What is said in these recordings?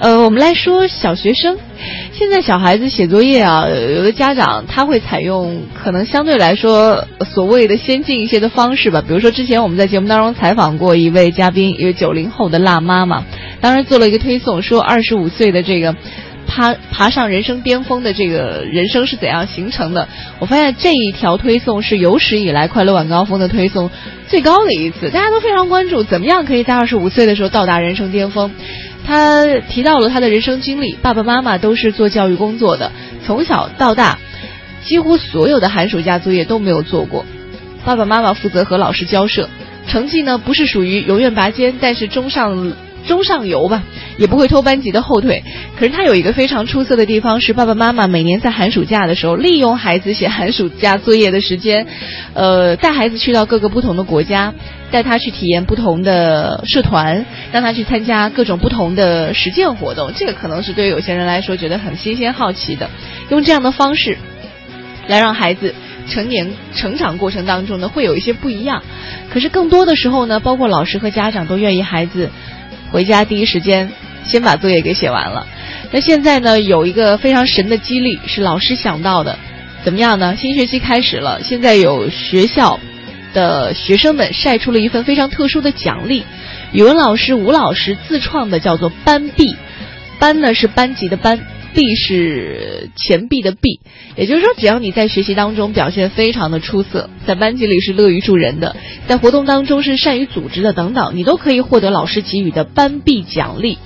呃，我们来说小学生，现在小孩子写作业啊，有的家长他会采用可能相对来说所谓的先进一些的方式吧。比如说之前我们在节目当中采访过一位嘉宾，一位九零后的辣妈妈，当时做了一个推送，说二十五岁的这个。爬爬上人生巅峰的这个人生是怎样形成的？我发现这一条推送是有史以来快乐晚高峰的推送最高的一次，大家都非常关注，怎么样可以在二十五岁的时候到达人生巅峰？他提到了他的人生经历，爸爸妈妈都是做教育工作的，从小到大几乎所有的寒暑假作业都没有做过，爸爸妈妈负责和老师交涉，成绩呢不是属于永远拔尖，但是中上。中上游吧，也不会拖班级的后腿。可是他有一个非常出色的地方，是爸爸妈妈每年在寒暑假的时候，利用孩子写寒暑假作业的时间，呃，带孩子去到各个不同的国家，带他去体验不同的社团，让他去参加各种不同的实践活动。这个可能是对于有些人来说觉得很新鲜好奇的，用这样的方式来让孩子成年成长过程当中呢，会有一些不一样。可是更多的时候呢，包括老师和家长都愿意孩子。回家第一时间先把作业给写完了。那现在呢，有一个非常神的激励是老师想到的，怎么样呢？新学期开始了，现在有学校的学生们晒出了一份非常特殊的奖励，语文老师吴老师自创的，叫做班币。班呢是班级的班。币是钱币的币，也就是说，只要你在学习当中表现非常的出色，在班级里是乐于助人的，在活动当中是善于组织的等等，你都可以获得老师给予的班币奖励。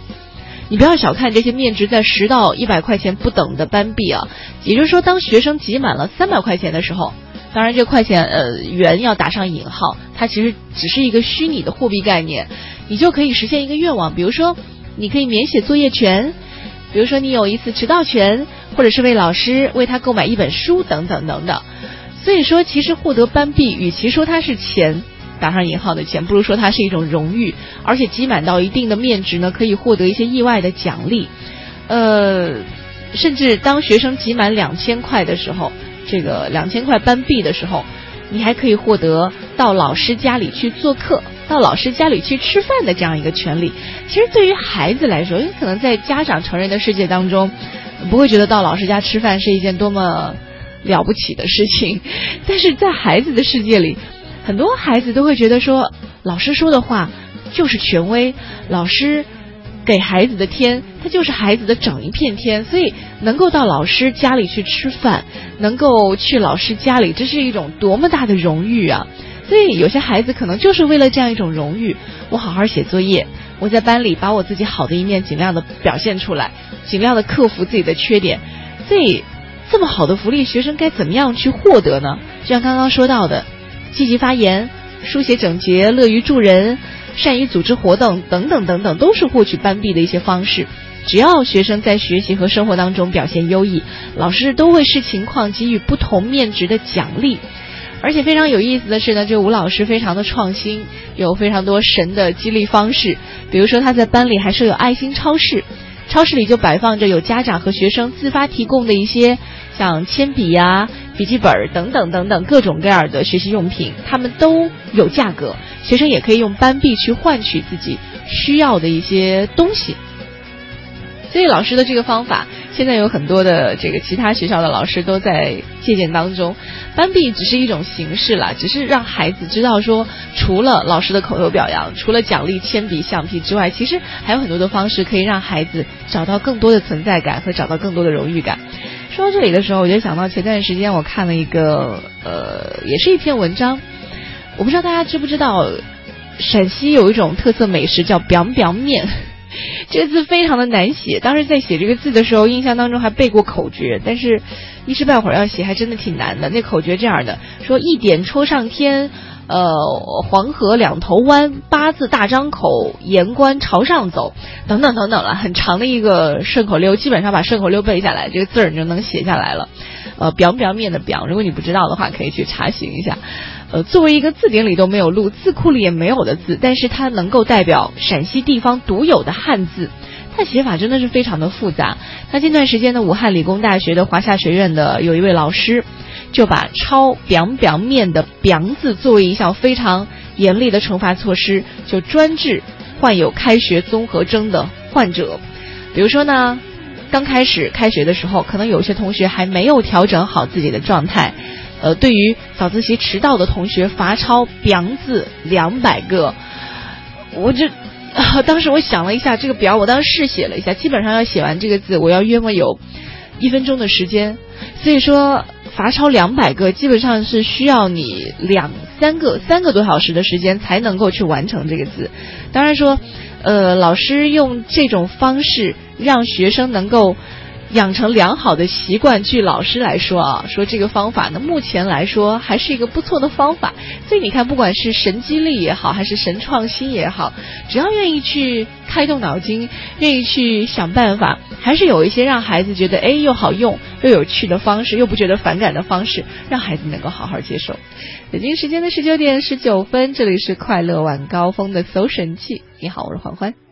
你不要小看这些面值在十到一百块钱不等的班币啊，也就是说，当学生集满了三百块钱的时候，当然这块钱呃元要打上引号，它其实只是一个虚拟的货币概念，你就可以实现一个愿望，比如说你可以免写作业权。比如说，你有一次迟到权，或者是为老师为他购买一本书等等等等。所以说，其实获得班币，与其说它是钱，打上引号的钱，不如说它是一种荣誉。而且积满到一定的面值呢，可以获得一些意外的奖励。呃，甚至当学生集满两千块的时候，这个两千块班币的时候。你还可以获得到老师家里去做客，到老师家里去吃饭的这样一个权利。其实对于孩子来说，因为可能在家长成人的世界当中，不会觉得到老师家吃饭是一件多么了不起的事情。但是在孩子的世界里，很多孩子都会觉得说，老师说的话就是权威，老师。给孩子的天，他就是孩子的整一片天，所以能够到老师家里去吃饭，能够去老师家里，这是一种多么大的荣誉啊！所以有些孩子可能就是为了这样一种荣誉，我好好写作业，我在班里把我自己好的一面尽量的表现出来，尽量的克服自己的缺点。所以，这么好的福利，学生该怎么样去获得呢？就像刚刚说到的，积极发言，书写整洁，乐于助人。善于组织活动等等等等，都是获取班币的一些方式。只要学生在学习和生活当中表现优异，老师都会视情况给予不同面值的奖励。而且非常有意思的是呢，这吴老师非常的创新，有非常多神的激励方式。比如说他在班里还设有爱心超市，超市里就摆放着有家长和学生自发提供的一些像铅笔呀。笔记本等等等等各种各样的学习用品，他们都有价格，学生也可以用班币去换取自己需要的一些东西。所以老师的这个方法，现在有很多的这个其他学校的老师都在借鉴当中。班币只是一种形式啦，只是让孩子知道说，除了老师的口头表扬，除了奖励铅笔、橡皮之外，其实还有很多的方式可以让孩子找到更多的存在感和找到更多的荣誉感。说到这里的时候，我就想到前段时间我看了一个，呃，也是一篇文章。我不知道大家知不知道，陕西有一种特色美食叫 “biang biang 面”，这个字非常的难写。当时在写这个字的时候，印象当中还背过口诀，但是一时半会儿要写还真的挺难的。那口诀这样的：说一点戳上天。呃，黄河两头弯，八字大张口，言官朝上走，等等等等了，很长的一个顺口溜，基本上把顺口溜背下来，这个字儿你就能写下来了。呃，表表面的表，如果你不知道的话，可以去查询一下。呃，作为一个字典里都没有录，字库里也没有的字，但是它能够代表陕西地方独有的汉字，它写法真的是非常的复杂。那近段时间呢，武汉理工大学的华夏学院的有一位老师。就把抄“表表面”的“表”字作为一项非常严厉的惩罚措施，就专治患有开学综合征的患者。比如说呢，刚开始开学的时候，可能有些同学还没有调整好自己的状态，呃，对于早自习迟到的同学罚抄“表”字两百个，我就。当时我想了一下这个表，我当时试写了一下，基本上要写完这个字，我要约莫有一分钟的时间。所以说罚抄两百个，基本上是需要你两三个三个多小时的时间才能够去完成这个字。当然说，呃，老师用这种方式让学生能够。养成良好的习惯，据老师来说啊，说这个方法呢，目前来说还是一个不错的方法。所以你看，不管是神激励也好，还是神创新也好，只要愿意去开动脑筋，愿意去想办法，还是有一些让孩子觉得哎又好用又有趣的方式，又不觉得反感的方式，让孩子能够好好接受。北京时间的十九点十九分，这里是快乐晚高峰的搜神器。你好，我是欢欢。